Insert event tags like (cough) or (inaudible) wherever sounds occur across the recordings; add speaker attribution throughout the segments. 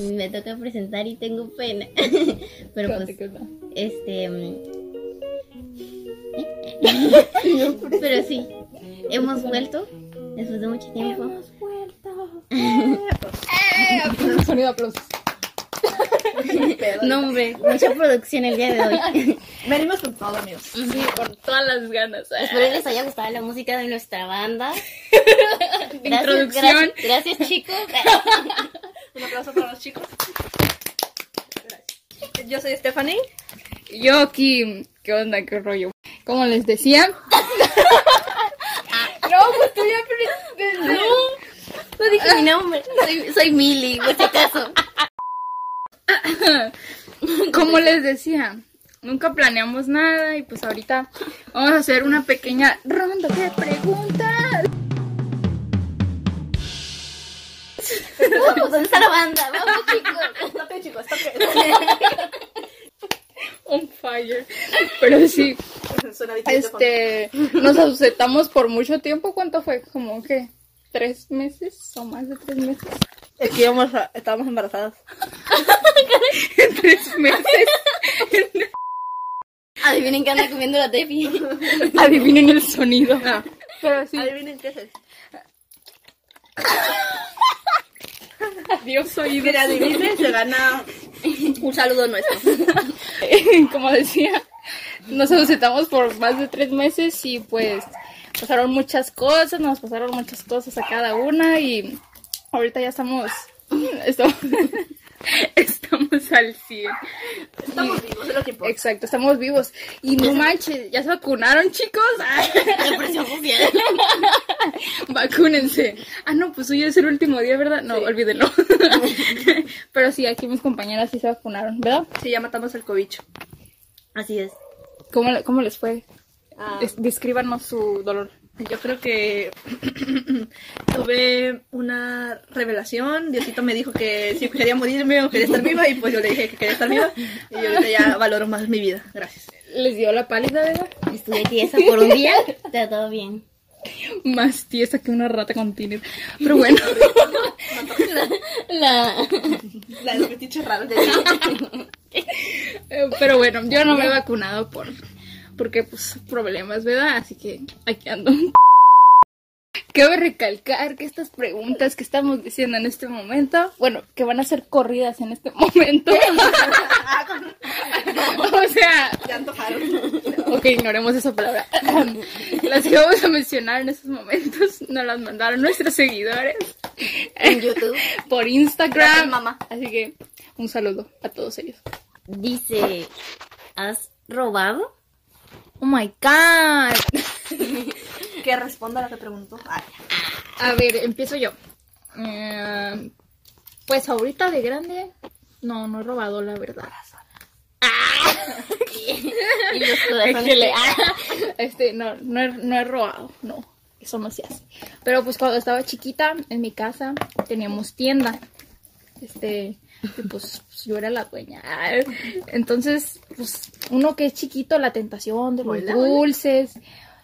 Speaker 1: me toca presentar y tengo pena. (laughs) Pero pues, este. mm, (laughs) Pero sí, hemos vuelto después de mucho tiempo. (laughs)
Speaker 2: Sonido de aplausos.
Speaker 1: No, hombre, mucha producción el día de hoy.
Speaker 3: Venimos con todo, amigos.
Speaker 2: Sí, con todas las ganas.
Speaker 1: Espero les haya gustado la música de nuestra banda. Gracias,
Speaker 2: introducción.
Speaker 1: gracias, gracias, chicos.
Speaker 3: Un aplauso para los chicos. Gracias. Yo soy Stephanie.
Speaker 2: Yo aquí, ¿qué onda? ¿Qué rollo? Como les decía. (laughs) no, pues tú ya
Speaker 1: No, no dije mi nombre. Soy, soy Mili, por si acaso. (laughs)
Speaker 2: Como les decía, nunca planeamos nada y pues ahorita vamos a hacer una pequeña ronda de preguntas. (laughs)
Speaker 1: Vamos, ¿dónde está la banda? Vamos, (laughs) chicos.
Speaker 3: Toque, chicos, toque. (laughs)
Speaker 2: On fire. Pero sí, (laughs)
Speaker 3: Suena
Speaker 2: este, nos ausentamos por mucho tiempo. ¿Cuánto fue? Como que tres meses o más de tres meses.
Speaker 3: Es que íbamos a- estábamos embarazadas.
Speaker 2: tres meses.
Speaker 1: Adivinen que anda comiendo la Tefi.
Speaker 2: Adivinen el sonido. Pero sí,
Speaker 3: Adivinen qué es eso.
Speaker 2: Adiós oídos.
Speaker 3: Quien adivine se gana un saludo nuestro. (laughs)
Speaker 2: como decía, nos ausentamos por más de tres meses y pues pasaron muchas cosas, nos pasaron muchas cosas a cada una y ahorita ya estamos, estamos, (laughs) estamos al 100.
Speaker 3: Estamos vivos, es lo que importa.
Speaker 2: Exacto, estamos vivos. Y no manches, ¿ya se vacunaron chicos? (laughs)
Speaker 1: Social. (laughs)
Speaker 2: Vacúnense. Ah, no, pues hoy es el último día, ¿verdad? No, olvídenlo. Pero sí, aquí mis compañeras sí se vacunaron, ¿verdad?
Speaker 3: Sí, ya matamos el cobicho.
Speaker 1: Así es.
Speaker 2: ¿Cómo, cómo les fue?
Speaker 3: Ah,
Speaker 2: Des- descríbanos su dolor.
Speaker 3: Yo creo que (clears throat) tuve una revelación. Diosito me dijo que si quería morirme o quería estar viva y pues yo le dije que quería estar viva. Y yo ahorita ya valoro más mi vida. Gracias.
Speaker 2: ¿Les dio la pálida, verdad?
Speaker 1: Estuve tiesa por un día. Está todo bien.
Speaker 2: Más tiesa que una rata con tiner. Pero bueno,
Speaker 1: La...
Speaker 3: La raros de (laughs)
Speaker 2: eh, pero bueno, yo no me he vacunado por porque pues problemas, ¿verdad? Así que aquí ando. Cabe recalcar que estas preguntas que estamos diciendo en este momento, bueno, que van a ser corridas en este momento. (laughs) o sea,
Speaker 3: Ya antojaron.
Speaker 2: ok, ignoremos esa palabra. Las que vamos a mencionar en estos momentos nos las mandaron nuestros seguidores
Speaker 1: En YouTube.
Speaker 2: por Instagram.
Speaker 3: Gracias, mamá.
Speaker 2: Así que un saludo a todos ellos.
Speaker 1: Dice, ¿has robado?
Speaker 2: Oh my god. (laughs)
Speaker 3: Que responda a lo que preguntó. Ay,
Speaker 2: A ver, empiezo yo. Eh, pues ahorita de grande, no, no he robado, la verdad. (laughs)
Speaker 1: Y los. (laughs)
Speaker 2: Este, no, no he, no he robado, no, eso no se hace. Pero pues cuando estaba chiquita, en mi casa, teníamos tienda. Este, y, pues, pues, yo era la dueña. Entonces, pues uno que es chiquito, la tentación de los
Speaker 3: Hola,
Speaker 2: dulces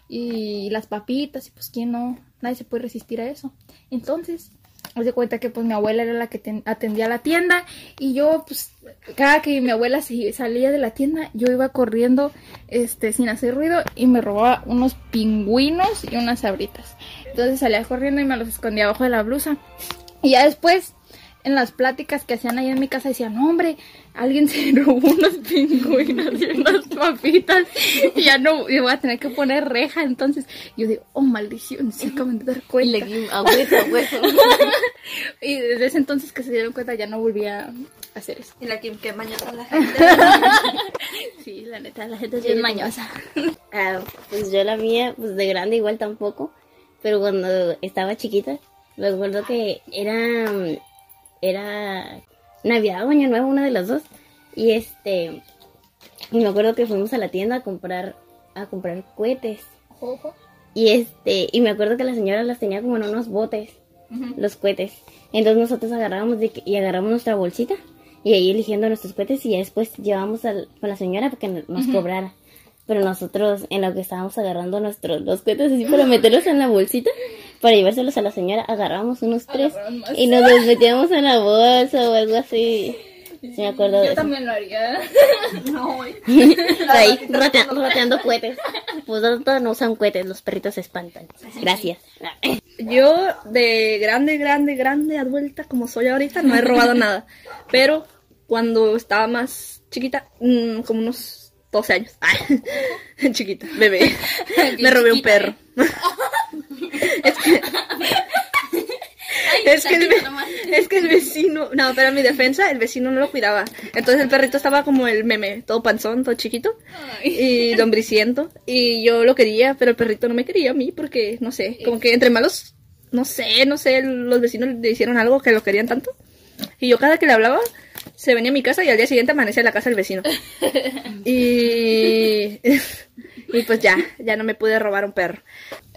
Speaker 2: y las papitas, y pues quién no, nadie se puede resistir a eso. Entonces, me de cuenta que pues mi abuela era la que ten- atendía la tienda y yo pues cada que mi abuela se- salía de la tienda yo iba corriendo este sin hacer ruido y me robaba unos pingüinos y unas sabritas. Entonces salía corriendo y me los escondía abajo de la blusa. Y ya después en las pláticas que hacían ahí en mi casa decían, no, hombre, alguien se (laughs) robó unos pingüinos y unas papitas y ya no, y voy a tener que poner reja. Entonces yo digo, oh, maldición, se acaban de dar
Speaker 1: Y
Speaker 2: cuenta.
Speaker 1: le di a hueso, a hueso. (laughs)
Speaker 2: Y desde ese entonces que se dieron cuenta ya no volví a hacer eso.
Speaker 3: y la Kim que mañana la gente. (laughs)
Speaker 2: Sí, la neta, la gente es bien mañosa.
Speaker 1: Ah, pues yo la mía, pues de grande igual tampoco. Pero cuando estaba chiquita, me acuerdo que era, mm, era Navidad o Año Nuevo, una de las dos. Y este, y me acuerdo que fuimos a la tienda a comprar, a comprar cohetes. Y este, y me acuerdo que la señora las tenía como en unos botes, los cohetes. Entonces nosotros agarrábamos de y agarramos nuestra bolsita y ahí eligiendo nuestros cohetes y ya después llevábamos al, con la señora para que no- nos cobrara. Pero nosotros en lo que estábamos agarrando nuestros los cohetes así para meterlos en la bolsita, para llevárselos a la señora, agarramos unos tres y nos los metíamos en la bolsa o algo así. Sí, me acuerdo de
Speaker 2: Yo
Speaker 1: eso.
Speaker 2: también lo haría. (laughs)
Speaker 3: No. (laughs)
Speaker 1: Ahí, rotea- roteando cohetes. Pues no usan cohetes, los perritos se espantan. Gracias.
Speaker 3: Yo de grande, grande, grande, adulta como soy ahorita, no he robado nada. Pero cuando estaba más chiquita, mm, como unos 12 años, ay, (laughs) chiquita, bebé, (laughs) (laughs) me robé un perro. es que, es, que el, es que el vecino, no, pero en mi defensa, el vecino no lo cuidaba. Entonces el perrito estaba como el meme, todo panzón, todo chiquito y lombriciento. Y yo lo quería, pero el perrito no me quería a mí porque, no sé, como que entre malos, no sé, no sé, los vecinos le hicieron algo que lo querían tanto. Y yo cada que le hablaba, se venía a mi casa y al día siguiente amanecía en la casa del vecino. (laughs) Y, y pues ya, ya no me pude robar un perro.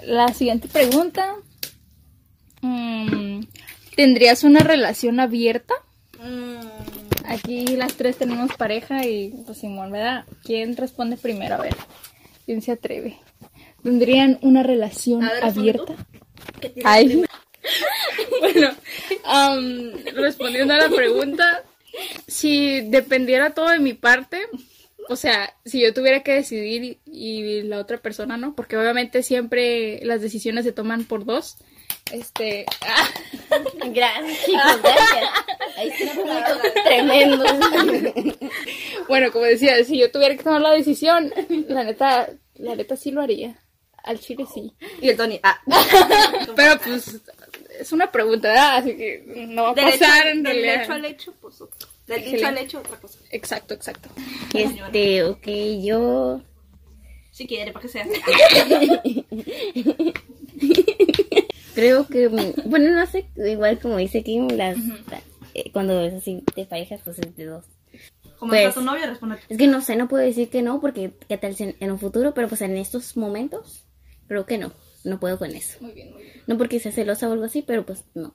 Speaker 2: La siguiente pregunta. mm, ¿Tendrías una relación abierta? Aquí las tres tenemos pareja y pues Simón, ¿verdad? ¿Quién responde primero? A ver, ¿quién se atreve? ¿Tendrían una relación
Speaker 3: ver,
Speaker 2: abierta? Ay. (laughs) bueno, respondiendo a la pregunta, si dependiera todo de mi parte, o sea, si yo tuviera que decidir y, y la otra persona no, porque obviamente siempre las decisiones se toman por dos. Este, (laughs) ah,
Speaker 1: Gracias, chicos, gracias. Ahí sí, punto tremendo. (laughs)
Speaker 2: bueno, como decía, si yo tuviera que tomar la decisión, la neta, la neta sí lo haría. Al chile sí.
Speaker 3: Y el Tony, ah. (laughs)
Speaker 2: Pero pues es una pregunta, ¿verdad? Así que no va a
Speaker 3: Del hecho,
Speaker 2: pasar en
Speaker 3: del
Speaker 2: realidad.
Speaker 3: hecho al hecho, pues otro. Del dicho al hecho, otra cosa.
Speaker 2: Exacto, exacto. (laughs)
Speaker 1: Este, ok, yo.
Speaker 3: Si quiere, para que sea. (laughs)
Speaker 1: Creo que, mm, bueno, no sé, igual como dice Kim, las, eh, cuando es así de parejas, pues es de dos.
Speaker 3: Como
Speaker 1: Pues-
Speaker 3: está tu novio, responde.
Speaker 1: Es que no sé, no puedo decir que no, porque qué tal si en, en un futuro, pero pues en estos momentos, creo que no, no puedo con eso.
Speaker 2: Muy bien, muy bien.
Speaker 1: No porque sea celosa o algo así, pero pues no.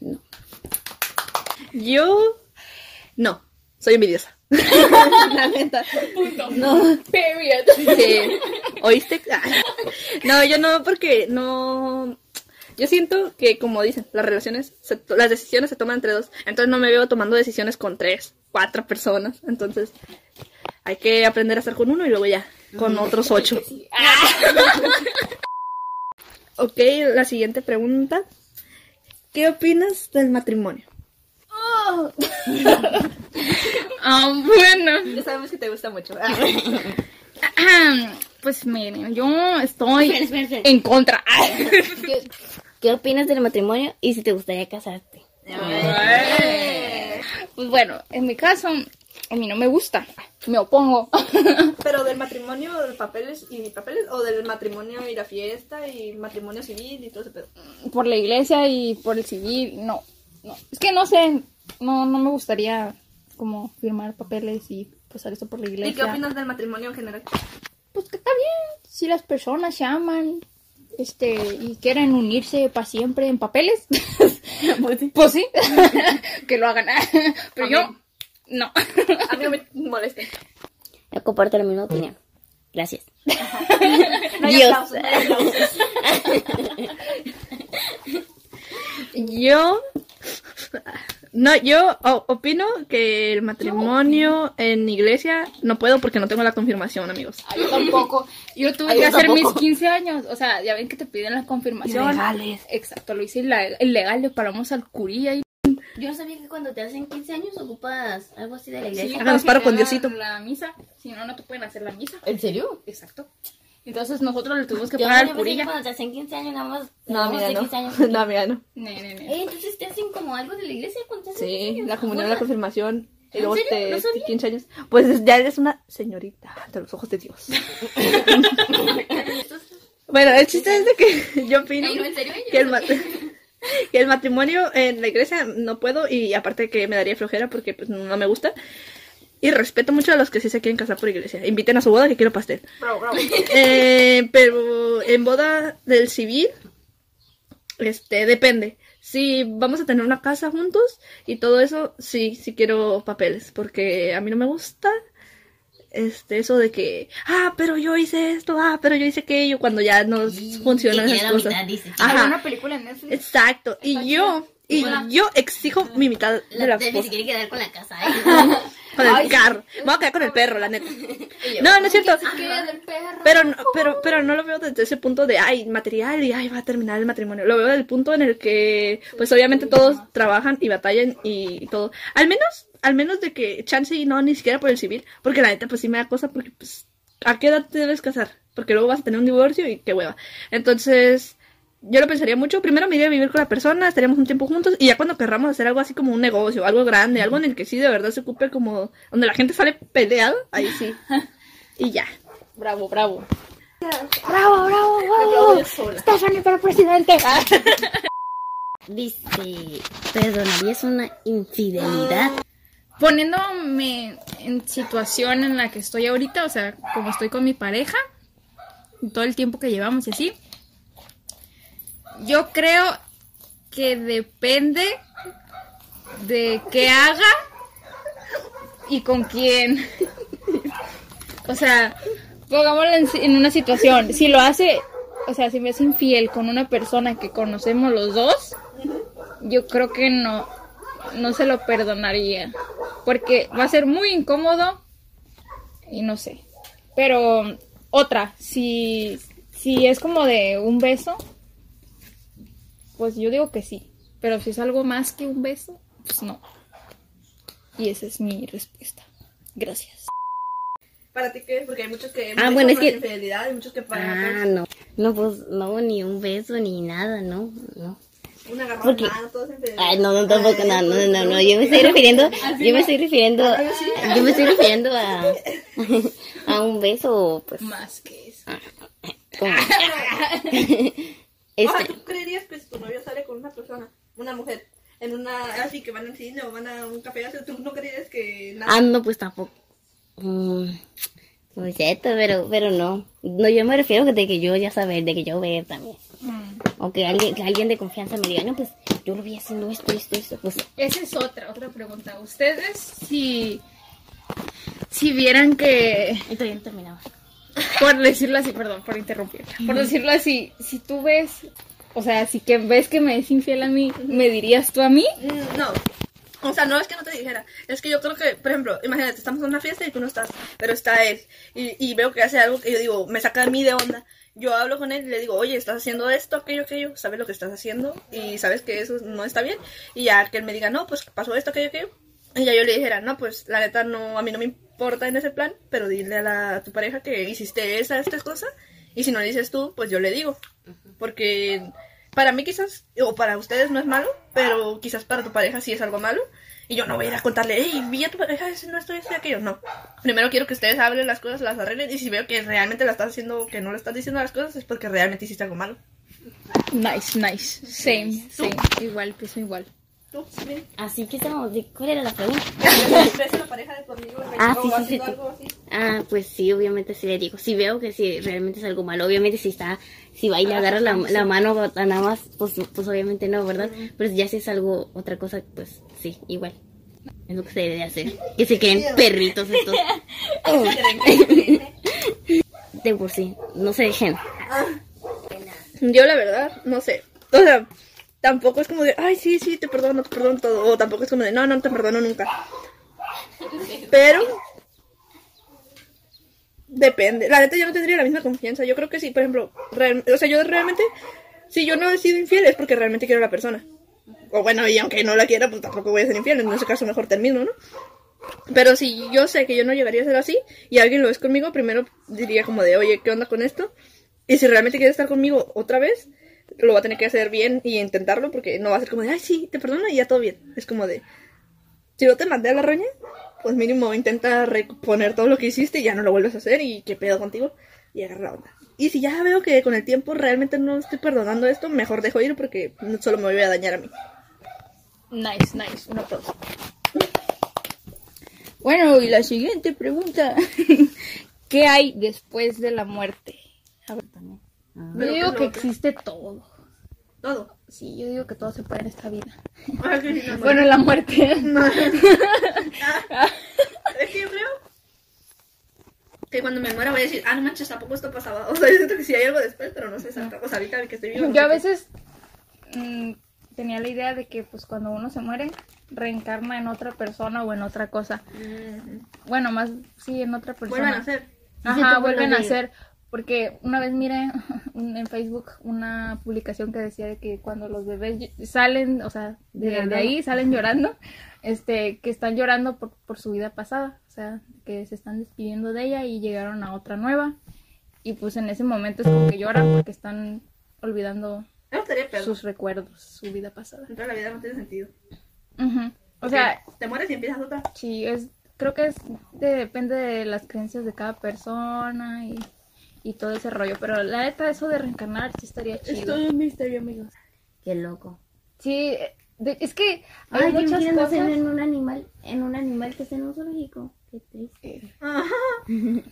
Speaker 1: No.
Speaker 3: Yo. No, soy envidiosa. (laughs) La neta.
Speaker 1: No.
Speaker 2: Period.
Speaker 3: Sí. ¿Oíste? Ah. (laughs) No, yo no, porque no. Yo siento que, como dicen, las relaciones, se to- las decisiones se toman entre dos. Entonces no me veo tomando decisiones con tres, cuatro personas. Entonces hay que aprender a estar con uno y luego ya con otros ocho. (laughs) ok, la siguiente pregunta. ¿Qué opinas del matrimonio? (laughs)
Speaker 2: Ah, bueno.
Speaker 3: Ya sabemos que te gusta mucho. (laughs)
Speaker 2: Pues miren, yo estoy
Speaker 1: Espera, espera, espera.
Speaker 2: en contra.
Speaker 1: ¿Qué, qué opinas del matrimonio y si te gustaría casarte?
Speaker 2: Pues bueno, en mi caso, a mí no me gusta. Me opongo. (laughs)
Speaker 3: Pero del matrimonio de papeles y papeles o del matrimonio y la fiesta y matrimonio civil y todo ese pedo.
Speaker 2: por la iglesia y por el civil, no. no. Es que no sé, no, no me gustaría como firmar papeles y pasar eso por la iglesia.
Speaker 3: ¿Y qué opinas del matrimonio en general?
Speaker 2: Pues que está bien, si las personas se aman este y quieren unirse para siempre en papeles, (laughs) pues sí, (laughs) que lo hagan. Pero yo, no.
Speaker 3: A mí no me molesta.
Speaker 1: Yo comparto la misma opinión. Gracias. (laughs)
Speaker 3: No hay
Speaker 1: Dios.
Speaker 3: aplausos, no hay aplausos. Yo no, yo opino que el matrimonio en iglesia no puedo porque no tengo la confirmación, amigos.
Speaker 2: Ay, yo tampoco. Yo tuve
Speaker 1: Ay,
Speaker 2: que
Speaker 1: yo
Speaker 2: hacer
Speaker 1: tampoco.
Speaker 2: mis 15 años. O sea, ya ven que te piden la confirmación.
Speaker 3: Ilegales.
Speaker 2: Exacto, lo hice ilegal, le paramos al curía y
Speaker 1: Yo no sabía que cuando te hacen 15 años ocupas algo así de la iglesia.
Speaker 3: Háganos
Speaker 2: para
Speaker 3: paro con Diosito.
Speaker 2: La misa, si no, no te pueden hacer la misa.
Speaker 1: ¿En serio?
Speaker 2: Exacto. Entonces nosotros le tuvimos que
Speaker 1: Yo
Speaker 2: pagar curilla.
Speaker 1: cuando te hacen 15 años nada más.
Speaker 3: No, mira, no.
Speaker 1: 15 años. (laughs)
Speaker 3: No, mira, no.
Speaker 2: Ne, ne.
Speaker 1: Eh, entonces te hacen como algo de la iglesia cuando te hacen 15
Speaker 3: Sí,
Speaker 1: años.
Speaker 3: la comunión, la confirmación. Y
Speaker 1: ¿En
Speaker 3: luego
Speaker 1: serio?
Speaker 3: te
Speaker 1: No sabía.
Speaker 3: 15 años. Pues ya eres una señorita ante los ojos de Dios. (laughs) bueno, el chiste es de que (laughs) yo opino
Speaker 1: Ay, no, ¿en serio? Yo
Speaker 3: que el,
Speaker 1: no
Speaker 3: mat- que el matrimonio en la iglesia no puedo y aparte que me daría flojera porque pues, no me gusta. Y respeto mucho a los que sí se quieren casar por iglesia. Inviten a su boda que quiero pastel. (laughs) Eh, pero en boda del civil, este, depende. Si vamos a tener una casa juntos y todo eso, sí, sí quiero papeles, porque a mí no me gusta este, eso de que, ah, pero yo hice esto, ah, pero yo hice aquello, cuando ya no funcionan
Speaker 1: que
Speaker 3: esas
Speaker 1: quiere la
Speaker 3: cosas.
Speaker 1: mitad, dice.
Speaker 3: Ajá.
Speaker 2: Una película en Netflix.
Speaker 3: Exacto. Y yo, y yo exijo mi mitad de
Speaker 1: La,
Speaker 3: la esposa.
Speaker 1: quiere quedar con la casa. ¿eh? (laughs)
Speaker 3: Con el
Speaker 2: Ay,
Speaker 3: carro. Me voy a quedar con el perro, la neta. (laughs) No, no es cierto.
Speaker 2: del.
Speaker 3: Pero, no- pero, pero no lo veo desde ese punto de, ay, material y, ay, va a terminar el matrimonio. Lo veo desde el punto en el que, pues obviamente todos trabajan y batallan y todo. Al menos, al menos de que chance y no, ni siquiera por el civil. Porque la neta, pues sí me da cosa porque, pues, ¿a qué edad te debes casar? Porque luego vas a tener un divorcio y qué hueva. Entonces, yo lo pensaría mucho. Primero me iría a vivir con la persona, estaríamos un tiempo juntos y ya cuando querramos hacer algo así como un negocio, algo grande, algo en el que sí de verdad se ocupe como, donde la gente sale peleada, ahí sí. (laughs) Y ya.
Speaker 2: Bravo, bravo.
Speaker 3: Bravo, bravo, bravo.
Speaker 2: Stephanie para presidente. (laughs)
Speaker 1: Dice, ¿perdonarías una infidelidad?
Speaker 2: Poniéndome en situación en la que estoy ahorita, o sea, como estoy con mi pareja, todo el tiempo que llevamos y así, yo creo que depende de qué haga y con quién. O sea, pongámoslo en, en una situación, si lo hace, o sea, si me es infiel con una persona que conocemos los dos, yo creo que no, no se lo perdonaría. Porque va a ser muy incómodo y no sé. Pero otra, si, si es como de un beso, pues yo digo que sí. Pero si es algo más que un beso, pues no. Y esa es mi respuesta. Gracias.
Speaker 3: ¿Para ti qué? Porque hay muchos que...
Speaker 1: Ah, bueno, es que-
Speaker 3: infidelidad, hay muchos que
Speaker 1: Ah, no. No, pues no, ni un beso ni nada, no. no.
Speaker 3: Una
Speaker 1: Porque-
Speaker 3: de mano, todo es infidelidad.
Speaker 1: Ay, no, no, tampoco, no, no, no, no, yo me estoy refiriendo, yo me estoy refiriendo, yo me estoy refiriendo a, (laughs) a un beso, pues,
Speaker 2: Más que eso.
Speaker 1: como, (laughs)
Speaker 3: O sea,
Speaker 1: este,
Speaker 3: ¿tú creerías que si tu novio sale con una persona, una mujer, en una... así que van al cine o van a un café, así, ¿tú no creerías que nada...
Speaker 1: ah, no, pues tampoco, mm, muy cierto, pero, pero no, no, yo me refiero de que yo ya saber, de que yo ver también,
Speaker 2: Mm.
Speaker 1: o que alguien, que alguien de confianza me diga, no, pues, yo lo vi haciendo esto, esto, esto, pues,
Speaker 2: Esa es otra, otra pregunta. Ustedes, si, si vieran que,
Speaker 1: y todavía no terminaba.
Speaker 2: Por decirlo así, perdón, por interrumpir, por decirlo así, si tú ves, o sea, si que ves que me es infiel a mí, ¿me dirías tú a mí?
Speaker 3: Mm, No. O sea, no es que no te dijera. Es que yo creo que, por ejemplo, imagínate, estamos en una fiesta y tú no estás, pero está él. Y, y veo que hace algo que yo digo, me saca a mí de onda. Yo hablo con él y le digo, oye, estás haciendo esto, aquello, aquello, sabes lo que estás haciendo y sabes que eso no está bien. Y ya que él me diga, no, pues pasó esto, aquello, aquello. Y ya yo le dijera, no, pues la neta no, a mí no me importa en ese plan, pero dile a, la, a tu pareja que hiciste esa, esta cosa. Y si no le dices tú, pues yo le digo. Porque para mí quizás, o para ustedes no es malo, pero quizás para tu pareja sí es algo malo. Y yo no voy a ir a contarle, hey, vi a tu pareja haciendo esto, esto y aquello. No. Primero quiero que ustedes hablen las cosas, las arreglen. Y si veo que realmente la estás haciendo, que no le estás diciendo las cosas, es porque realmente hiciste algo malo.
Speaker 2: Nice, nice. Same, same. Igual, pienso igual.
Speaker 3: ¿Tú? ¿Sí?
Speaker 1: Así que estamos, ¿de- ¿cuál era la pregunta?
Speaker 3: ¿Ves a la pareja de tu amigo
Speaker 1: Ah, sí, sí,
Speaker 3: haciendo
Speaker 1: sí, sí.
Speaker 3: algo así?
Speaker 1: Ah, pues sí, obviamente sí le digo. Si veo que si realmente es algo malo, obviamente si está, si va y le agarra la, la mano nada más, pues, pues obviamente no, ¿verdad? Pero ya si es algo, otra cosa, pues sí, igual. Es lo que se debe de hacer. (laughs) Que se creen perritos estos. (laughs) De por sí, no se dejen.
Speaker 3: Yo la verdad, no sé. O sea, tampoco es como de, ay, sí, sí, te perdono, te perdono todo. O tampoco es como de, no, no te perdono nunca. (laughs) Pero... Depende. La neta yo no tendría la misma confianza. Yo creo que sí, por ejemplo, real- o sea, yo realmente, si yo no he sido infiel es porque realmente quiero a la persona. O bueno, y aunque no la quiera, pues tampoco voy a ser infiel. En ese caso mejor termino, ¿no? Pero si yo sé que yo no llegaría a ser así y alguien lo es conmigo, primero diría como de, oye, ¿qué onda con esto? Y si realmente quiere estar conmigo otra vez, lo va a tener que hacer bien y intentarlo porque no va a ser como de, ay, sí, te perdono y ya todo bien. Es como de, si no te mandé a la roña, pues mínimo intenta reponer todo lo que hiciste y ya no lo vuelves a hacer y qué pedo contigo y agarra la onda. Y si ya veo que con el tiempo realmente no estoy perdonando esto, mejor dejo ir porque solo me voy a dañar a mí.
Speaker 2: Nice, nice. Un aplauso. Bueno, y la siguiente pregunta. (laughs) ¿Qué hay después de la muerte? A ver,
Speaker 1: Ah.
Speaker 2: yo digo
Speaker 3: qué
Speaker 2: que existe todo.
Speaker 3: Todo.
Speaker 2: Sí, yo digo que todo se puede en esta vida.
Speaker 3: Ah, sí, no,
Speaker 2: Bueno, en la muerte. (laughs) (laughs)
Speaker 3: Es que yo creo que cuando me muera voy a decir, ah, no manches, tampoco esto pasaba. (laughs) O sea, yo siento que sí hay algo después, pero no sé exacto. O sea, ahorita que estoy vivo. no
Speaker 2: Yo a veces mm, tenía la idea de que pues cuando uno se muere reencarna en otra persona o en otra cosa.
Speaker 3: Mm,
Speaker 2: Bueno, más sí en otra persona.
Speaker 3: Vuelvan a hacer.
Speaker 1: Dice
Speaker 2: Ajá, vuelven a hacer. Porque una vez miré (laughs) en Facebook una publicación que decía de que cuando los bebés salen, o sea, de, ahí salen llorando, (laughs) este, que están llorando por, por su vida pasada, o sea, que se están despidiendo de ella y llegaron a otra nueva. Y pues en ese momento es como que lloran porque están olvidando sus recuerdos, su vida pasada.
Speaker 3: Entonces la vida no tiene sentido.
Speaker 2: Ujú. O sea,
Speaker 3: te mueres y empiezas otra.
Speaker 2: Sí, es, creo que es de- depende de las creencias de cada persona y, y todo ese rollo. Pero la neta, eso de reencarnar sí estaría chido.
Speaker 3: un misterio, amigos.
Speaker 1: Qué loco.
Speaker 2: Sí, de- es que hay
Speaker 1: Ay,
Speaker 2: muchas cosas.
Speaker 1: en un animal, en un animal que está en un zoológico. Qué triste.
Speaker 3: Ajá. (laughs)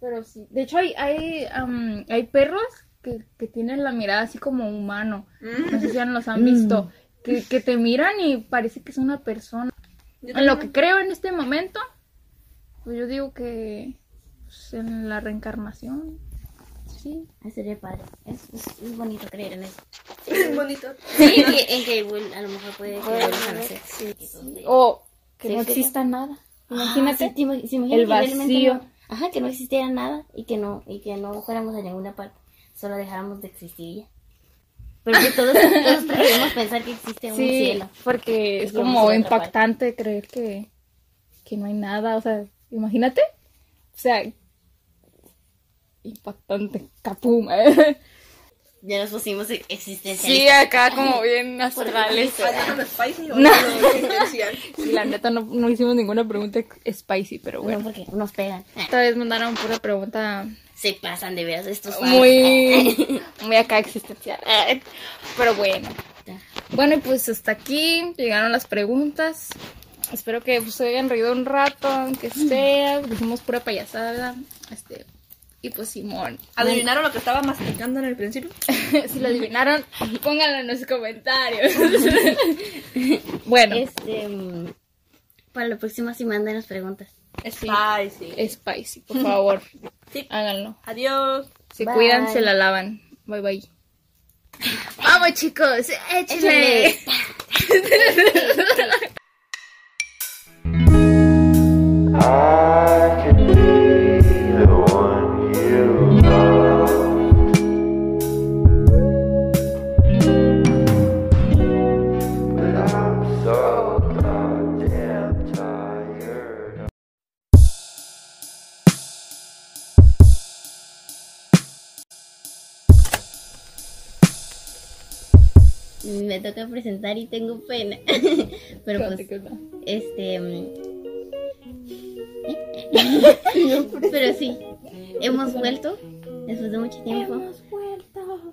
Speaker 2: Pero sí, de hecho hay, hay, am, hay perros que, que tienen la mirada así como humano. No sé si ya los han visto. Que, que te miran y parece que es una persona. En lo que creo en este momento, pues yo digo que en la reencarnación, sí.
Speaker 1: Sería padre. Es, es, es bonito creer en eso. (laughs)
Speaker 3: Es bonito.
Speaker 1: Sí, en que, en que a lo mejor puede que vuelvas a nacer.
Speaker 2: O que
Speaker 1: Sí,
Speaker 2: no
Speaker 1: sí.
Speaker 2: exista nada.
Speaker 1: Ah,
Speaker 2: Imagínate.
Speaker 1: sí, te ima- se imagina
Speaker 2: el vacío.
Speaker 1: no- ajá, que no existiera nada y que no y que no fuéramos a ninguna parte, solo dejáramos de existir ya. Pero que (laughs) todos, todos preferimos pensar que existe un
Speaker 2: Sí,
Speaker 1: cielo.
Speaker 2: porque es como impactante creer que, que no hay nada. O sea, imagínate. O sea, impactante. Capum.
Speaker 1: Ya nos pusimos existencialistas.
Speaker 2: Sí, acá como bien astrales.
Speaker 3: ¿Hablando de spicy o
Speaker 2: No. Sí, la neta no, no hicimos ninguna pregunta spicy, pero
Speaker 1: Bueno,
Speaker 2: bueno.
Speaker 1: porque nos pegan.
Speaker 2: Esta vez mandaron pura pregunta
Speaker 1: Se pasan de veras estos
Speaker 2: muy, (laughs) muy acá existencial. Pero bueno. Bueno, y pues hasta aquí llegaron las preguntas. Espero que pues, se hayan reído un rato, aunque sea. Dijimos pura payasada. Este, y pues Simón.
Speaker 3: ¿Adivinaron lo que estaba masticando en el principio? (laughs)
Speaker 2: si lo adivinaron, pónganlo en los comentarios. (laughs) bueno,
Speaker 1: Este, mm, para la próxima sí mándenos preguntas.
Speaker 3: Spicy.
Speaker 2: spicy, por favor. (laughs)
Speaker 3: Sí.
Speaker 2: Háganlo.
Speaker 3: Adiós.
Speaker 2: Se
Speaker 1: Bye.
Speaker 2: cuidan, se la lavan. Bye bye. Vamos chicos. Échale.
Speaker 1: Me toca presentar y tengo pena. (laughs) Pero pues, este. (laughs) Pero sí, hemos vuelto después de mucho tiempo.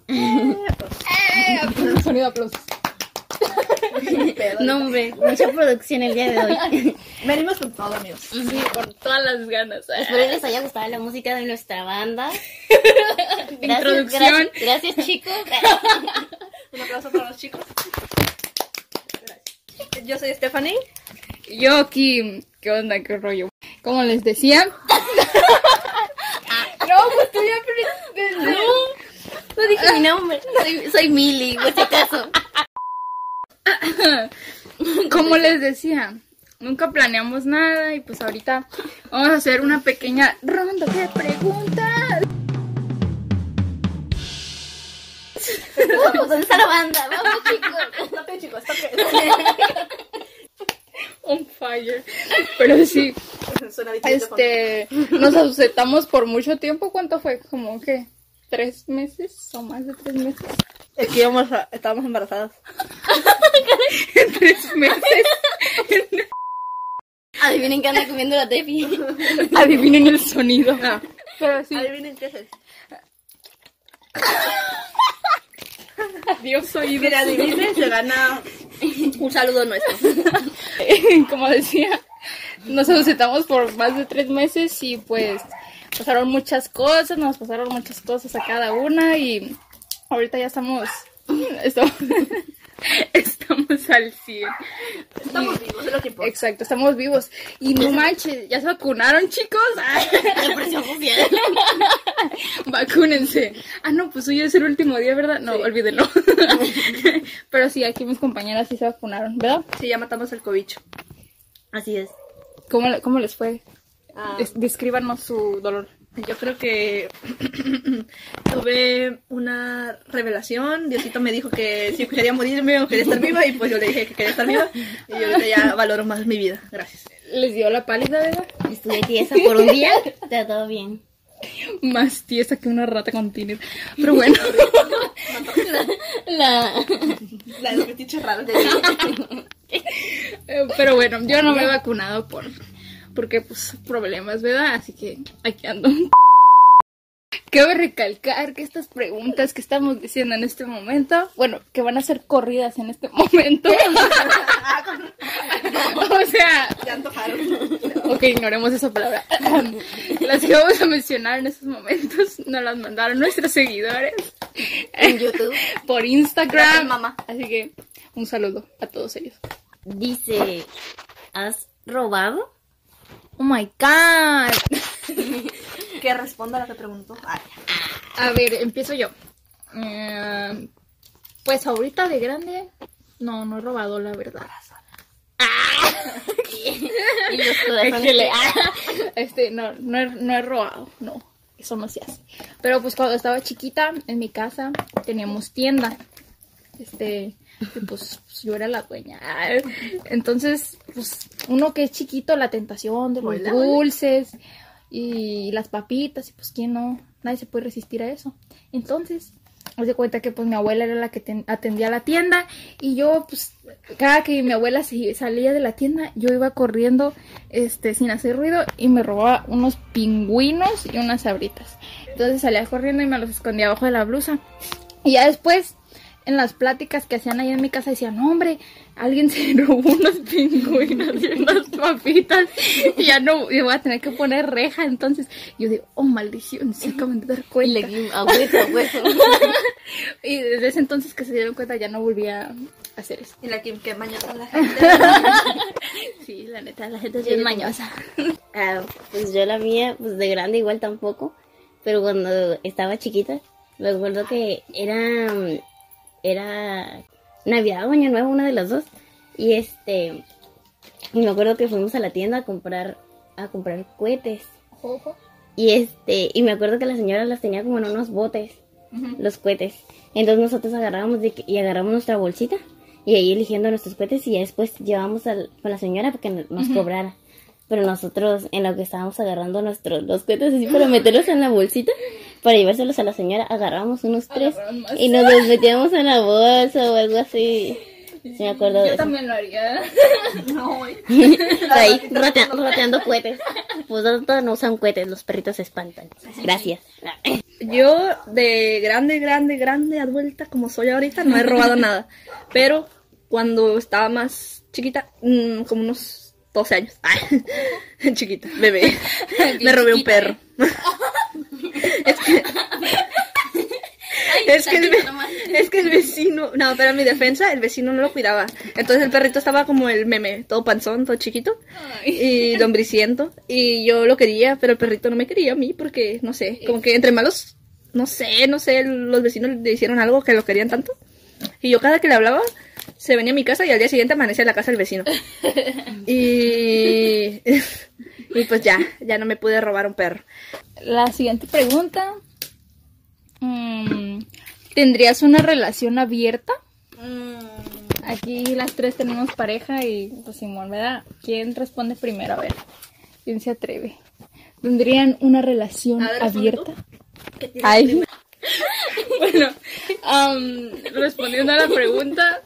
Speaker 1: (laughs)
Speaker 2: Sonido de aplausos.
Speaker 1: No, hombre, mucha producción el día de hoy. (laughs)
Speaker 3: Venimos con todo, amigos.
Speaker 2: Sí, por todas las ganas.
Speaker 1: Espero les haya gustado la música de nuestra banda. Gracias,
Speaker 2: Introducción.
Speaker 1: Gracias, gracias, chicos.
Speaker 3: Un aplauso para los chicos. Gracias. Yo soy Stephanie.
Speaker 2: Yo aquí, ¿qué onda? ¿Qué rollo? Como les decía. (laughs) no, pues tú ya
Speaker 1: No, no dije mi nombre. Soy, soy Mili, por si acaso. (laughs)
Speaker 2: Como les decía, nunca planeamos nada y pues ahorita vamos a hacer una pequeña ronda de preguntas.
Speaker 1: Vamos, ¿dónde está la banda? Vamos, chicos.
Speaker 3: Toque, chicos, toque. (laughs)
Speaker 2: On fire. (laughs) Pero sí, (laughs)
Speaker 3: Suena
Speaker 2: este, nos ausentamos por mucho tiempo. ¿Cuánto fue? Como que tres meses o más de tres meses.
Speaker 3: Es que íbamos a- estábamos embarazadas. (laughs)
Speaker 2: tres meses.
Speaker 1: Adivinen que anda comiendo la tepi.
Speaker 2: Adivinen el sonido.
Speaker 3: Ah.
Speaker 2: Pero sí,
Speaker 3: Adivinen qué es
Speaker 2: Dios oído.
Speaker 3: Quien adivine se gana un saludo nuestro. (laughs)
Speaker 2: como decía, nos ausentamos por más de tres meses y pues pasaron muchas cosas, nos pasaron muchas cosas a cada una y ahorita ya estamos, estamos (laughs) (laughs) Estamos al 100.
Speaker 3: Estamos vivos, es lo que importa.
Speaker 2: Exacto, estamos vivos. Y no manches, ¿ya se vacunaron, chicos? (laughs)
Speaker 1: Depresión. (laughs)
Speaker 2: Vacúnense. Ah, no, pues hoy es el último día, ¿verdad? No, olvídenlo. Pero sí, aquí mis compañeras sí se vacunaron, ¿verdad?
Speaker 3: Sí, ya matamos el cobicho.
Speaker 1: Así es.
Speaker 2: ¿Cómo, cómo les fue?
Speaker 3: Ah.
Speaker 2: Des- descríbanos su dolor.
Speaker 3: Yo creo que (clears throat) tuve una revelación. Diosito me dijo que si quería morirme o quería estar viva, y pues yo le dije que quería estar viva. Y yo ahorita ya valoro más mi vida. Gracias.
Speaker 2: ¿Les dio la pálida, verdad?
Speaker 1: Estuve tiesa por un día. Está todo bien.
Speaker 2: Más tiesa que una rata con tiner. Pero bueno.
Speaker 1: La...
Speaker 3: La de los fetiches raros (laughs) de
Speaker 2: Eh, Pero bueno, yo no me he vacunado por porque pues problemas, ¿verdad? Así que aquí ando. Cabe recalcar que estas preguntas que estamos diciendo en este momento, bueno, que van a ser corridas en este momento. (laughs) o sea,
Speaker 3: Ya antojaron.
Speaker 2: ok, ignoremos esa palabra. (clears throat) Las que vamos a mencionar en estos momentos nos las mandaron nuestros seguidores
Speaker 1: En YouTube.
Speaker 2: por
Speaker 3: Gracias,
Speaker 2: Instagram.
Speaker 3: mamá.
Speaker 2: Así que un saludo a todos ellos.
Speaker 1: Dice, ¿has robado?
Speaker 2: Oh my god. (laughs)
Speaker 3: Que responda a lo que preguntó. Ay,
Speaker 2: A ver, empiezo yo. Eh, pues ahorita de grande, no, no he robado, la verdad. (laughs)
Speaker 1: Y los corazones
Speaker 2: Échale.
Speaker 1: que- Ah,
Speaker 2: Este, no, no he, no he robado, no, eso no se hace. Pero pues cuando estaba chiquita, en mi casa, teníamos tienda. Este, y, pues, pues, yo era la dueña. Entonces, pues uno que es chiquito, la tentación de los
Speaker 3: Hola,
Speaker 2: dulces y las papitas, y pues quién no, nadie se puede resistir a eso. Entonces, haz de cuenta que pues mi abuela era la que ten- atendía la tienda y yo pues cada que mi abuela se- salía de la tienda yo iba corriendo este sin hacer ruido y me robaba unos pingüinos y unas sabritas. Entonces salía corriendo y me los escondía abajo de la blusa. Y ya después en las pláticas que hacían ahí en mi casa decían, no, hombre, alguien se (laughs) robó unos pingüinos y unas papitas y ya no, y voy a tener que poner reja. Entonces yo digo, oh, maldición, se acaban de dar
Speaker 1: Y
Speaker 2: cuenta.
Speaker 1: le di a hueso, a hueso. (laughs)
Speaker 2: Y desde ese entonces que se dieron cuenta ya no volví a hacer eso.
Speaker 3: y la Kim que mañana la (laughs) gente.
Speaker 2: Sí, la neta, la gente es bien mañosa.
Speaker 1: Ah, pues yo la mía, pues de grande igual tampoco. Pero cuando estaba chiquita, me acuerdo que era, era Navidad o Año Nuevo, una de las dos. Y este, me acuerdo que fuimos a la tienda a comprar, a comprar cohetes. Y este, y me acuerdo que la señora las tenía como en unos botes, los cohetes. Entonces nosotros agarrábamos de que- y agarramos nuestra bolsita y ahí eligiendo nuestros cohetes y ya después llevamos al, con la señora para que no- nos cobrara. Pero nosotros en lo que estábamos agarrando nuestros los cohetes así para meterlos en la bolsita, para llevárselos a la señora, agarramos unos tres y nos los metíamos en la bolsa o algo así. Sí, me acuerdo de
Speaker 2: Yo
Speaker 1: eso.
Speaker 2: también lo haría. (laughs)
Speaker 3: No, güey. (laughs)
Speaker 1: Ahí, rotea- roteando cohetes. Pues no usan cohetes, los perritos se espantan. Gracias.
Speaker 3: Yo de grande, grande, grande, adulta como soy ahorita, no he robado nada. Pero cuando estaba más chiquita, mm, como unos 12 años, Ay, (laughs) chiquita, bebé, (laughs) (laughs) me robé un perro. es que... Es que, el, es que el vecino, no, pero en mi defensa, el vecino no lo cuidaba. Entonces el perrito estaba como el meme, todo panzón, todo chiquito y lombriciento. Y yo lo quería, pero el perrito no me quería a mí porque, no sé, como que entre malos, no sé, no sé, los vecinos le hicieron algo que lo querían tanto. Y yo cada que le hablaba, se venía a mi casa y al día siguiente amanecía en la casa del vecino. (laughs) Y, (laughs) y pues ya, ya no me pude robar un perro.
Speaker 2: La siguiente pregunta. mm, ¿Tendrías una relación abierta? Aquí las tres tenemos pareja y pues Simón, ¿verdad? ¿Quién responde primero? A ver, ¿quién se atreve? ¿Tendrían una relación
Speaker 3: ver,
Speaker 2: abierta?
Speaker 3: ¿Qué tienes
Speaker 2: Ay. (laughs) Bueno, respondiendo a la pregunta,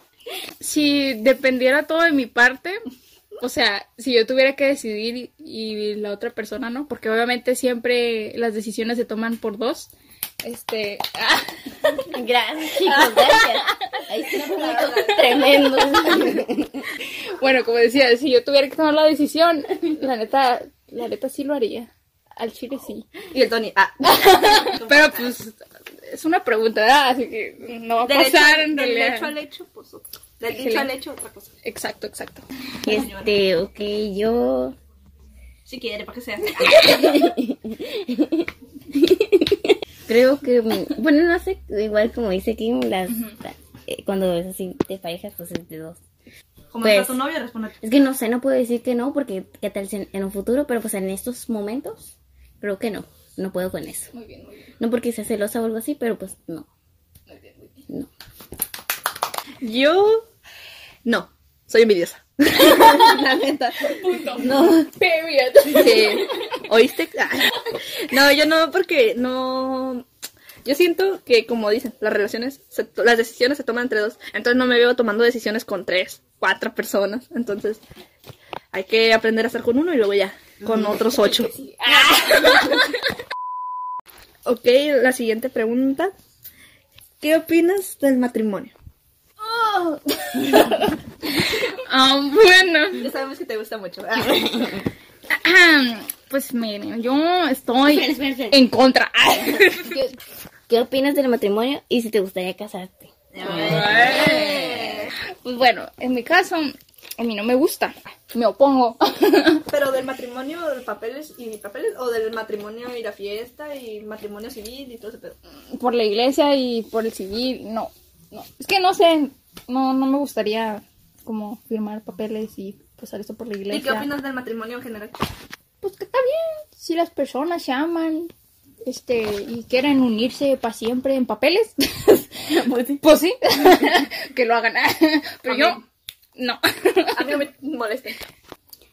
Speaker 2: si dependiera todo de mi parte, o sea, si yo tuviera que decidir y, y la otra persona no, porque obviamente siempre las decisiones se toman por dos. Este, ah,
Speaker 1: Gracias, chicos, gracias. Ahí sí, tremendo.
Speaker 2: bueno, como decía, si yo tuviera que tomar la decisión, la neta, la neta sí lo haría. Al chile sí.
Speaker 3: Y el Tony, ah,
Speaker 2: Pero pues es una pregunta, ¿verdad? Así que no va a
Speaker 3: Del hecho,
Speaker 2: pasar en
Speaker 3: del
Speaker 2: realidad.
Speaker 3: hecho al hecho, pues otro. Del
Speaker 2: Excelente.
Speaker 3: dicho al hecho, otra cosa.
Speaker 2: Exacto, exacto.
Speaker 1: Este, ok, yo.
Speaker 3: Si quiere, para que sea.
Speaker 1: Creo que. Bueno, no sé, igual como dice Kim, las. la- eh, cuando es así de parejas, pues es de dos.
Speaker 3: Como
Speaker 1: Pues-
Speaker 3: está tu novio, responde.
Speaker 1: Es que no sé, no puedo decir que no, porque qué tal si en, en un futuro, pero pues en estos momentos, creo que no. No puedo con eso.
Speaker 2: Muy bien, muy bien.
Speaker 1: No porque sea celosa o algo así, pero pues no. No.
Speaker 3: Yo. No, soy envidiosa. (laughs) La neta.
Speaker 1: No.
Speaker 2: Period.
Speaker 3: Sí. (laughs) ¿Oíste? Ah. (laughs) No, yo no, porque no. Yo siento que, como dicen, las relaciones, se to- las decisiones se toman entre dos. Entonces no me veo tomando decisiones con tres, cuatro personas. Entonces hay que aprender a estar con uno y luego ya con otros ocho. (laughs) ok, la siguiente pregunta. ¿Qué opinas del matrimonio? (laughs)
Speaker 2: Ah, bueno.
Speaker 3: Ya sabemos que te gusta mucho. (laughs)
Speaker 2: Pues miren, yo estoy
Speaker 1: Espera, espera, espera.
Speaker 2: en contra.
Speaker 1: ¿Qué, qué opinas del matrimonio y si te gustaría casarte?
Speaker 2: Pues bueno, en mi caso, a mí no me gusta. Me opongo. (laughs)
Speaker 3: Pero del matrimonio, de papeles y papeles, o del matrimonio y la fiesta y matrimonio civil y todo ese pedo.
Speaker 2: por la iglesia y por el civil, no. no. Es que no sé, no, no me gustaría como firmar papeles y pasar esto por la iglesia.
Speaker 3: ¿Y qué opinas del matrimonio en general?
Speaker 2: Pues que está bien, si las personas se aman este, y quieren unirse para siempre en papeles, (laughs) (laughs) pues sí, que lo hagan. Pero yo, no. (laughs)
Speaker 3: A mí no me molesta.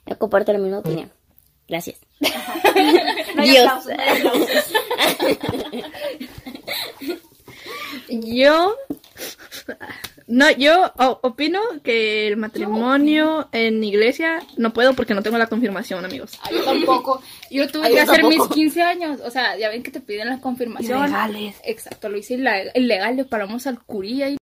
Speaker 1: Yo comparto la misma opinión. Gracias.
Speaker 3: No hay
Speaker 1: Dios.
Speaker 3: aplausos, no hay aplausos. Yo. No, yo opino que el matrimonio en iglesia no puedo porque no tengo la confirmación, amigos.
Speaker 2: Ah, yo tampoco. Yo tuve
Speaker 1: Ah,
Speaker 2: que
Speaker 1: yo
Speaker 2: hacer
Speaker 1: tampoco.
Speaker 2: mis 15 años. O sea, ya ven que te piden la confirmación.
Speaker 3: Ilegales.
Speaker 2: Exacto, lo hice ilegal. Le paramos al curilla y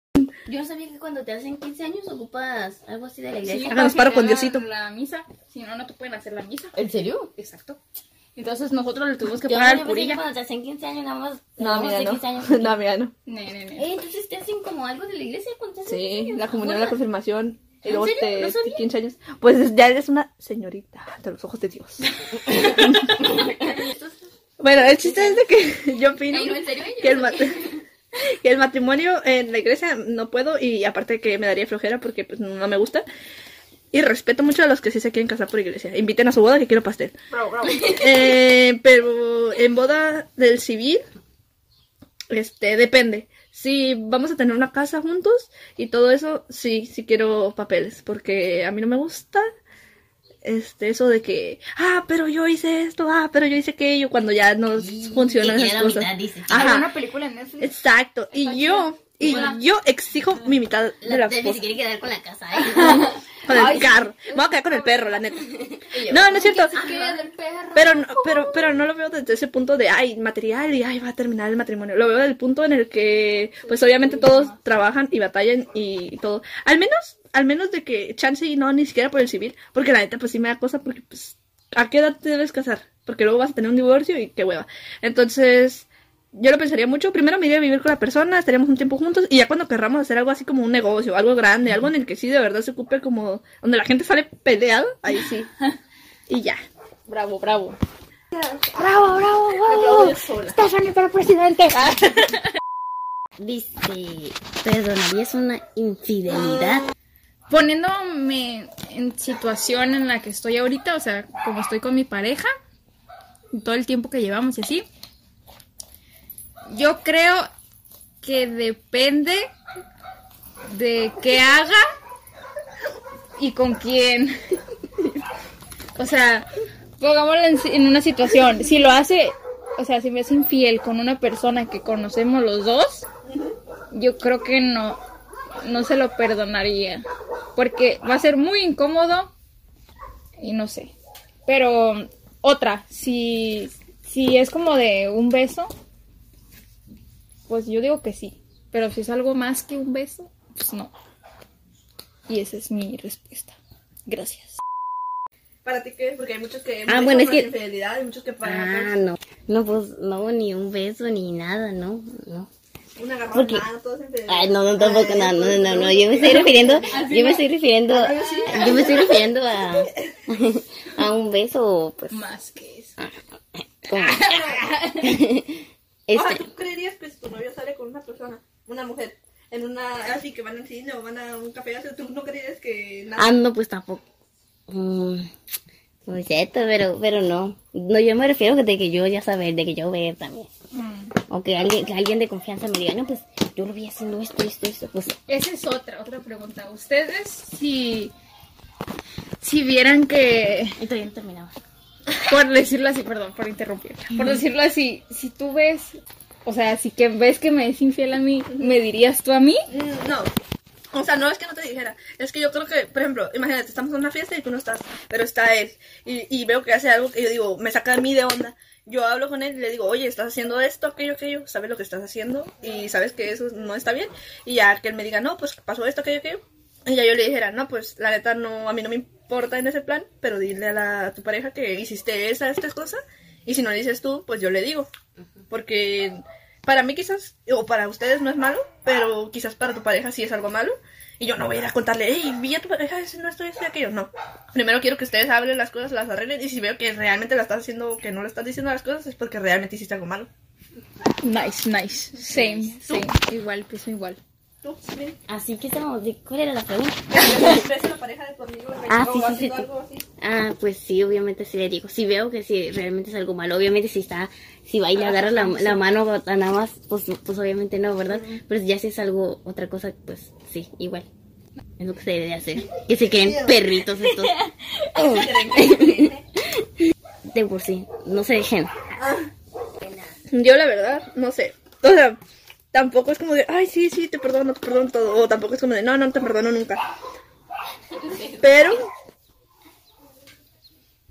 Speaker 1: Yo no sabía que cuando te hacen 15 años ocupas algo así de la iglesia.
Speaker 3: Háganos
Speaker 2: para
Speaker 3: paro con Diosito.
Speaker 2: La misa. Si no, no te pueden hacer la misa.
Speaker 1: ¿En serio?
Speaker 2: Exacto. Entonces nosotros le tuvimos que
Speaker 1: Yo
Speaker 2: pagar
Speaker 1: no
Speaker 2: al
Speaker 1: pensé que
Speaker 2: curilla.
Speaker 1: cuando te hacen 15 años nada más.
Speaker 3: No,
Speaker 1: de
Speaker 3: no.
Speaker 1: 15 años. (laughs)
Speaker 3: No, amiga, no.
Speaker 2: Ne, ne, ne.
Speaker 1: Eh, entonces te hacen como algo de la iglesia cuando te hacen 15
Speaker 3: Sí,
Speaker 1: años.
Speaker 3: la comunión, la confirmación. Y
Speaker 1: ¿En
Speaker 3: luego te,
Speaker 1: No sabía.
Speaker 3: 15 años. Pues ya eres una señorita ante los ojos de Dios. (laughs) (laughs) bueno, el chiste es de que yo opino
Speaker 1: Ay, no, ¿en serio?
Speaker 3: que el, (laughs) que el matrimonio en la iglesia no puedo y aparte que me daría flojera porque pues no me gusta. Y respeto mucho a los que sí se quieren casar por iglesia. Inviten a su boda que quiero pastel.
Speaker 2: Bravo, bravo. (laughs)
Speaker 3: Eh, pero en boda del civil, este, depende. Si vamos a tener una casa juntos y todo eso, sí, sí quiero papeles, porque a mí no me gusta este eso de que, ah, pero yo hice esto, ah, pero yo hice aquello, cuando ya no funcionan
Speaker 1: y
Speaker 3: esas cosas.
Speaker 1: mitad, dice.
Speaker 3: Ajá.
Speaker 2: Una película en Netflix.
Speaker 3: Exacto. Y yo, y yo exijo mi mitad de la
Speaker 1: se
Speaker 3: esposa.
Speaker 1: quiere quedar con la casa, ¿eh?
Speaker 3: Con el carro. Me voy a quedar con el perro, la neta. (laughs) No, no es cierto.
Speaker 2: ¿Qué del?
Speaker 3: Pero no, pero, pero no lo veo desde ese punto de, ay, material y ay, va a terminar el matrimonio. Lo veo desde el punto en el que, pues obviamente todos trabajan y batallan y todo. Al menos, al menos de que chance y no, ni siquiera por el civil. Porque la neta, pues sí me da cosa porque, pues, ¿a qué edad te debes casar? Porque luego vas a tener un divorcio y qué hueva. Entonces, yo lo pensaría mucho. Primero me iría a vivir con la persona, estaríamos un tiempo juntos y ya cuando querramos hacer algo así como un negocio, algo grande, algo en el que sí de verdad se ocupe como, donde la gente sale peleada, ahí sí. Y ya.
Speaker 2: Bravo, bravo. Bravo, bravo, bravo. Stephanie para presidente.
Speaker 1: Dice, ¿perdonarías una infidelidad?
Speaker 2: Poniéndome en situación en la que estoy ahorita, o sea, como estoy con mi pareja, todo el tiempo que llevamos y así, yo creo que depende de qué haga y con quién. O sea, pongámoslo en, en una situación, si lo hace, o sea, si me es infiel con una persona que conocemos los dos, yo creo que no, no se lo perdonaría. Porque va a ser muy incómodo y no sé. Pero otra, si, si es como de un beso, pues yo digo que sí. Pero si es algo más que un beso, pues no. Y esa es mi respuesta. Gracias.
Speaker 3: ¿Para ti qué? Porque hay muchos que...
Speaker 1: Ah, bueno, es que-
Speaker 3: infidelidad, hay muchos que
Speaker 1: Ah, no. No, pues, no, ni un beso, ni nada, no, no.
Speaker 3: Una
Speaker 1: Porque-. Ay, no, no, tampoco, no, no, no, no, yo me estoy (laughs) refiriendo, yo me estoy refiriendo, yo me estoy refiriendo a, (laughs) a un beso, pues,
Speaker 2: Más que eso.
Speaker 3: Ah, (laughs)
Speaker 1: este,
Speaker 3: ¿tú creerías que tu novio sale con una persona, una mujer, en una, así que van al cine o van a un café, así, tú no creerías que nada?
Speaker 1: ah, no, pues tampoco, mm, pues cierto, pero, pero no, no, yo me refiero de que yo ya saber, de que yo ver también. O que alguien, que alguien de confianza me diga, no, pues, yo lo vi haciendo esto, esto, esto, pues,
Speaker 2: Esa es otra, otra pregunta. Ustedes, si, si vieran que,
Speaker 1: y todavía no terminaba.
Speaker 2: por decirlo así, perdón, por interrumpir, por decirlo así, si tú ves, o sea, si que ves que me es infiel a mí, ¿me dirías tú a mí?
Speaker 3: Mm, No. (laughs) O sea, no es que no te dijera. Es que yo creo que, por ejemplo, imagínate, estamos en una fiesta y tú no estás, pero está él. Y, y veo que hace algo que yo digo, me saca a mí de onda. Yo hablo con él y le digo, oye, estás haciendo esto, aquello, aquello. ¿Sabes lo que estás haciendo? Y sabes que eso no está bien. Y ya que él me diga, no, pues pasó esto, aquello, aquello. Y ya yo le dijera, no, pues la neta no, a mí no me importa en ese plan, pero dile a, la- a tu pareja que hiciste esa, esta cosa. Y si no le dices tú, pues yo le digo. Porque para mí quizás, o para ustedes no es malo, pero quizás para tu pareja sí es algo malo. Y yo no voy a ir a contarle, hey, vi a tu pareja, no estoy, estoy aquello. No. Primero quiero que ustedes hablen las cosas, las arreglen. Y si veo que realmente la estás haciendo, que no le estás diciendo las cosas, es porque realmente hiciste algo malo.
Speaker 2: Nice, nice. Same, same. Igual, pienso igual.
Speaker 3: ¿Tú? ¿Sí?
Speaker 1: Así que estamos, de- ¿cuál era la pregunta? (laughs)
Speaker 3: ¿Ves a la pareja de tu amigo
Speaker 1: Ah,
Speaker 3: o
Speaker 1: sí, sí, sí,
Speaker 3: haciendo
Speaker 1: sí.
Speaker 3: algo así?
Speaker 1: Ah, pues sí, obviamente sí le digo. Si veo que si realmente es algo malo, obviamente si está, si va y le agarra la, la mano a nada más, pues, pues obviamente no, ¿verdad? Pero ya si es algo, otra cosa, pues sí, igual. Es lo que se debe de hacer. (laughs) (laughs) Que se creen perritos estos. De por sí, no se dejen.
Speaker 3: Yo la verdad, no sé. O sea, tampoco es como de, ay, sí, sí, te perdono, te perdono todo. O tampoco es como de, no, no te perdono nunca. Pero...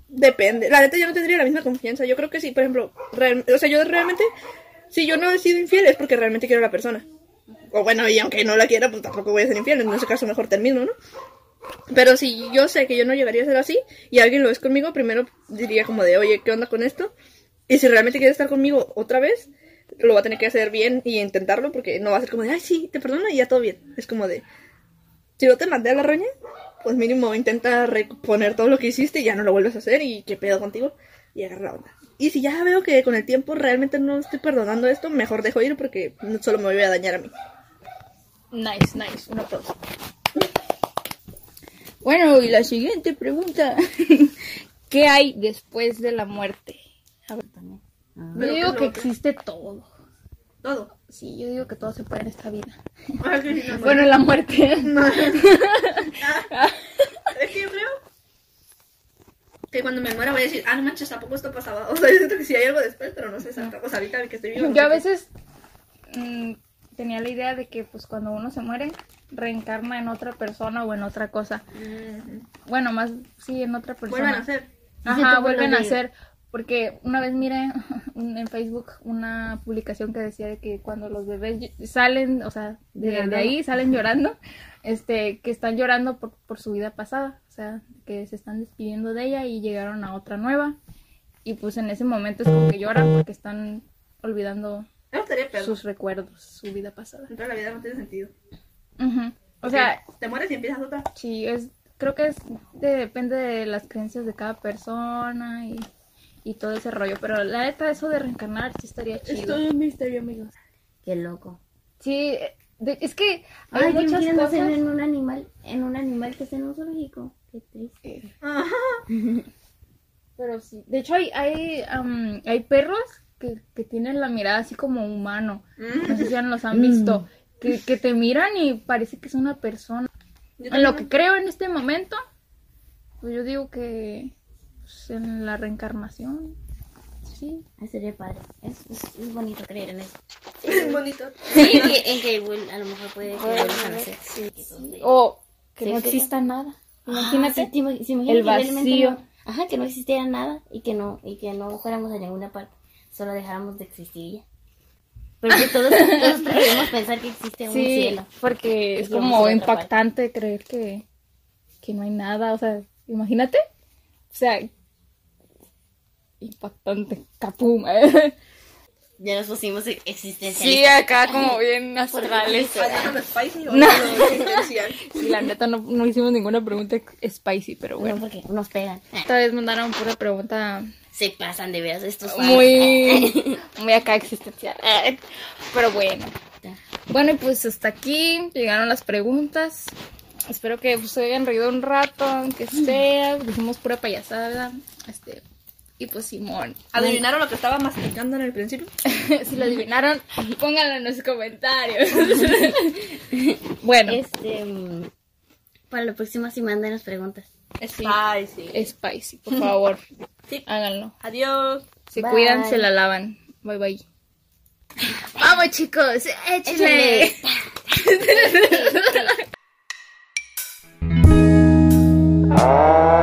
Speaker 3: Depende. La neta yo no tendría la misma confianza. Yo creo que sí, por ejemplo, o sea, yo realmente, si yo no he sido infiel es porque realmente quiero a la persona. O bueno, y aunque no la quiera, pues tampoco voy a ser infiel. En ese caso mejor termino, ¿no? Pero si yo sé que yo no llegaría a ser así y alguien lo es conmigo, primero diría como de, oye, ¿qué onda con esto? Y si realmente quiere estar conmigo otra vez, lo va a tener que hacer bien y intentarlo porque no va a ser como de, ay, sí, te perdono y ya todo bien. Es como de, si no te mandé a la roña, pues mínimo intenta reponer todo lo que hiciste y ya no lo vuelves a hacer y qué pedo contigo y agarra la onda. Y si ya veo que con el tiempo realmente no estoy perdonando esto, mejor dejo ir porque solo me voy a dañar a mí.
Speaker 2: Nice, nice. Un aplauso. Bueno, y la siguiente pregunta. (laughs) ¿Qué hay después de la muerte? A ver, también. Yo
Speaker 3: Pero
Speaker 2: digo
Speaker 3: qué
Speaker 2: que existe todo.
Speaker 3: Todo.
Speaker 2: Sí, yo digo que todo se puede en esta vida.
Speaker 3: Lindo.
Speaker 2: Bueno, en la muerte. (laughs) (laughs)
Speaker 3: Es que yo creo que cuando me muera voy a decir, ah, no manches, tampoco esto pasaba. (laughs) O sea, yo siento que sí hay algo después, pero no sé exacto. O sea, ahorita que estoy vivo.
Speaker 2: Yo a veces mm, tenía la idea de que pues cuando uno se muere reencarna en otra persona o en otra cosa. Bueno, más sí en otra persona.
Speaker 3: Vuelvan a hacer.
Speaker 1: Sí, se
Speaker 2: Ajá, vuelven
Speaker 1: vuelve
Speaker 2: a hacer. Porque una vez miré (laughs) en Facebook una publicación que decía de que cuando los bebés salen, o sea, de, ahí salen llorando, este, que están llorando por, por su vida pasada, o sea, que se están despidiendo de ella y llegaron a otra nueva. Y pues en ese momento es como que lloran porque están olvidando sus recuerdos, su vida pasada.
Speaker 3: En toda la vida no tiene sentido.
Speaker 2: O sea,
Speaker 3: te mueres y empiezas otra.
Speaker 2: Sí, es, creo que es de- depende de las creencias de cada persona y, y todo ese rollo. Pero la neta, eso de reencarnar sí estaría chido.
Speaker 3: un misterio, amigos.
Speaker 1: Qué loco.
Speaker 2: Sí, de- es que hay
Speaker 1: Ay,
Speaker 2: muchas cosas.
Speaker 1: en un animal, en un animal que está en un zoológico. Qué triste.
Speaker 3: Ajá. (laughs)
Speaker 2: Pero sí, de hecho hay, hay, am, hay perros que, que tienen la mirada así como humano. No sé si ya los han visto. Que, que te miran y parece que es una persona. En lo que creo en este momento, pues yo digo que pues, en la reencarnación, sí.
Speaker 1: Ay, sería padre. Es, es, es bonito creer en eso. (laughs)
Speaker 3: Es bonito.
Speaker 1: Sí, en que, en que a lo mejor puede vuelvas a nacer.
Speaker 2: O que
Speaker 1: Sí,
Speaker 2: no
Speaker 1: sí.
Speaker 2: exista nada.
Speaker 1: Ah,
Speaker 2: Imagínate.
Speaker 1: sí, imagina
Speaker 2: el vacío.
Speaker 1: no- ajá, que no existiera nada y que no y que no fuéramos a ninguna parte, solo dejáramos de existir ya. Pero que todos, (laughs) todos preferimos pensar que existe un
Speaker 2: Sí,
Speaker 1: cielo.
Speaker 2: porque es como impactante creer que, que no hay nada. O sea, imagínate. O sea, impactante. Capum.
Speaker 1: Ya nos pusimos existencialistas.
Speaker 2: Sí, acá como bien astrales.
Speaker 3: ¿Hablando de spicy o
Speaker 2: No. Sí, la neta no, no hicimos ninguna pregunta spicy, pero
Speaker 1: Bueno, porque nos pegan.
Speaker 2: Esta vez mandaron pura pregunta
Speaker 1: Se pasan de veras estos
Speaker 2: muy, (laughs) muy acá existencial. Pero bueno. Bueno, y pues hasta aquí llegaron las preguntas. Espero que pues, se hayan reído un rato, aunque sea. Dijimos pura payasada. Este, y pues Simón.
Speaker 3: ¿Adivinaron lo que estaba masticando en el principio? (laughs)
Speaker 2: si lo adivinaron, pónganlo en los comentarios. (laughs) bueno,
Speaker 1: Este, para la próxima sí mándenos preguntas.
Speaker 3: Spicy.
Speaker 2: spicy, por favor. (laughs)
Speaker 3: Sí.
Speaker 2: Háganlo.
Speaker 3: Adiós.
Speaker 2: Se
Speaker 1: Bye.
Speaker 2: cuidan, se la lavan. Bye bye. Vamos chicos, échenle.
Speaker 1: Échale. Oh.